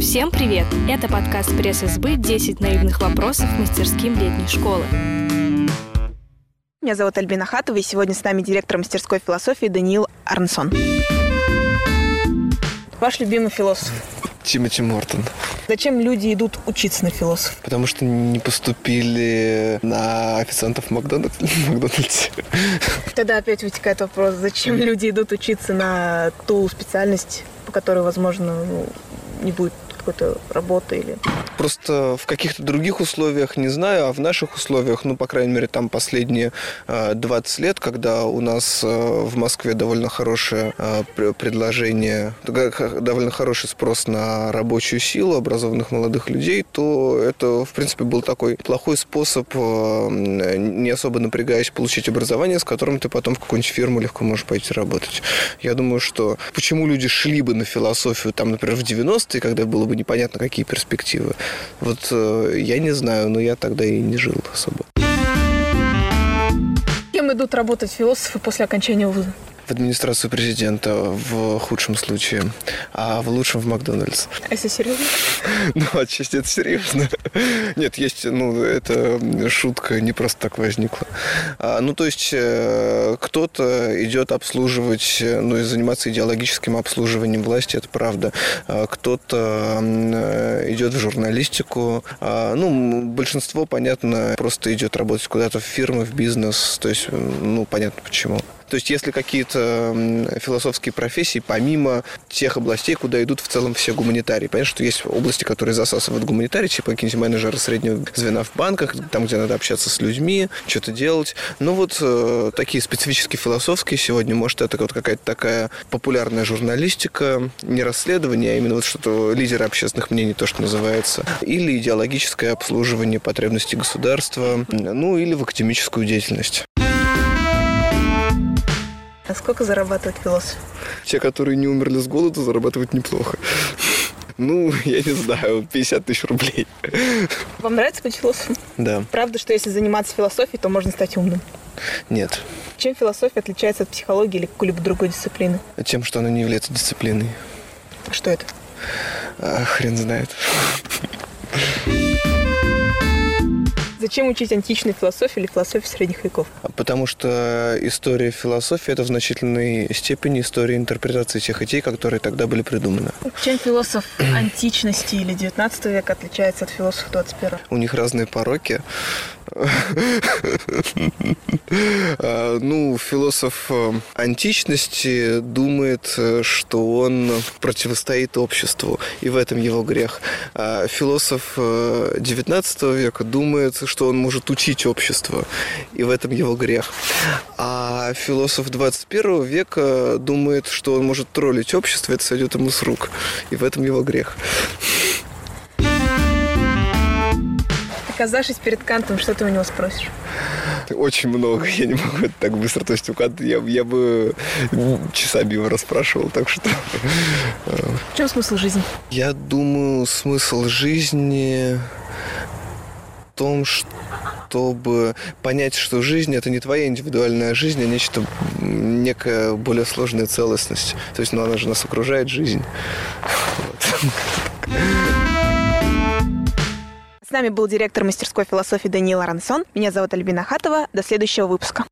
Всем привет! Это подкаст пресс-СБ «10 наивных вопросов мастерским летней школы». Меня зовут Альбина Хатова, и сегодня с нами директор мастерской философии Даниил Арнсон. Ваш любимый философ? Тимоти Мортон. Зачем люди идут учиться на философ? Потому что не поступили на официантов в Макдональдсе. Тогда опять вытекает вопрос, зачем люди идут учиться на ту специальность, по которой, возможно, ну, не будет какой-то работы или... Просто в каких-то других условиях не знаю, а в наших условиях, ну, по крайней мере, там последние 20 э, лет, когда у нас э, в Москве довольно хорошее э, предложение, довольно хороший спрос на рабочую силу образованных молодых людей, то это, в принципе, был такой плохой способ, не особо напрягаясь, получить образование, с которым ты потом в какую-нибудь фирму легко можешь пойти работать. Я думаю, что почему люди шли бы на философию, там, например, в 90-е, когда было бы непонятно, какие перспективы. Вот э, я не знаю, но я тогда и не жил особо. Кем идут работать философы после окончания вуза? В администрацию президента в худшем случае, а в лучшем в Макдональдс. А если серьезно? Ну, отчасти это серьезно. Нет, есть, ну, это шутка не просто так возникла. А, ну, то есть э, кто-то идет обслуживать, ну, и заниматься идеологическим обслуживанием власти, это правда. А, кто-то э, идет в журналистику. А, ну, большинство, понятно, просто идет работать куда-то в фирмы, в бизнес. То есть, ну, понятно почему. То есть, если какие-то философские профессии, помимо тех областей, куда идут в целом все гуманитарии. Понятно, что есть области, которые засасывают гуманитарии, типа какие-нибудь менеджеры среднего звена в банках, там, где надо общаться с людьми, что-то делать. Но вот э, такие специфические философские сегодня, может, это вот какая-то такая популярная журналистика, не расследование, а именно вот что-то лидеры общественных мнений, то, что называется, или идеологическое обслуживание потребностей государства, ну, или в академическую деятельность. А сколько зарабатывает философ? Те, которые не умерли с голоду, зарабатывают неплохо. Ну, я не знаю, 50 тысяч рублей. Вам нравится быть философом? Да. Правда, что если заниматься философией, то можно стать умным? Нет. Чем философия отличается от психологии или какой-либо другой дисциплины? Тем, что она не является дисциплиной. Что это? А, хрен знает. Зачем учить античную философию или философию средних веков? Потому что история философии – это в значительной степени история интерпретации тех идей, которые тогда были придуманы. Чем философ античности или 19 века отличается от философа 21 У них разные пороки. А, ну, философ э, античности думает, э, что он противостоит обществу, и в этом его грех. А философ XIX э, века думает, что он может учить общество, и в этом его грех. А философ 21 века думает, что он может троллить общество, это сойдет ему с рук, и в этом его грех. Оказавшись перед Кантом, что ты у него спросишь? Очень много. Я не могу это так быстро. То есть у Канта я, я бы часами его расспрашивал, так что... В чем смысл жизни? Я думаю, смысл жизни в том, чтобы понять, что жизнь это не твоя индивидуальная жизнь, а нечто, некая более сложная целостность. То есть, ну, она же нас окружает, жизнь. Вот. С нами был директор мастерской философии Даниил Арансон. Меня зовут Альбина Хатова. До следующего выпуска.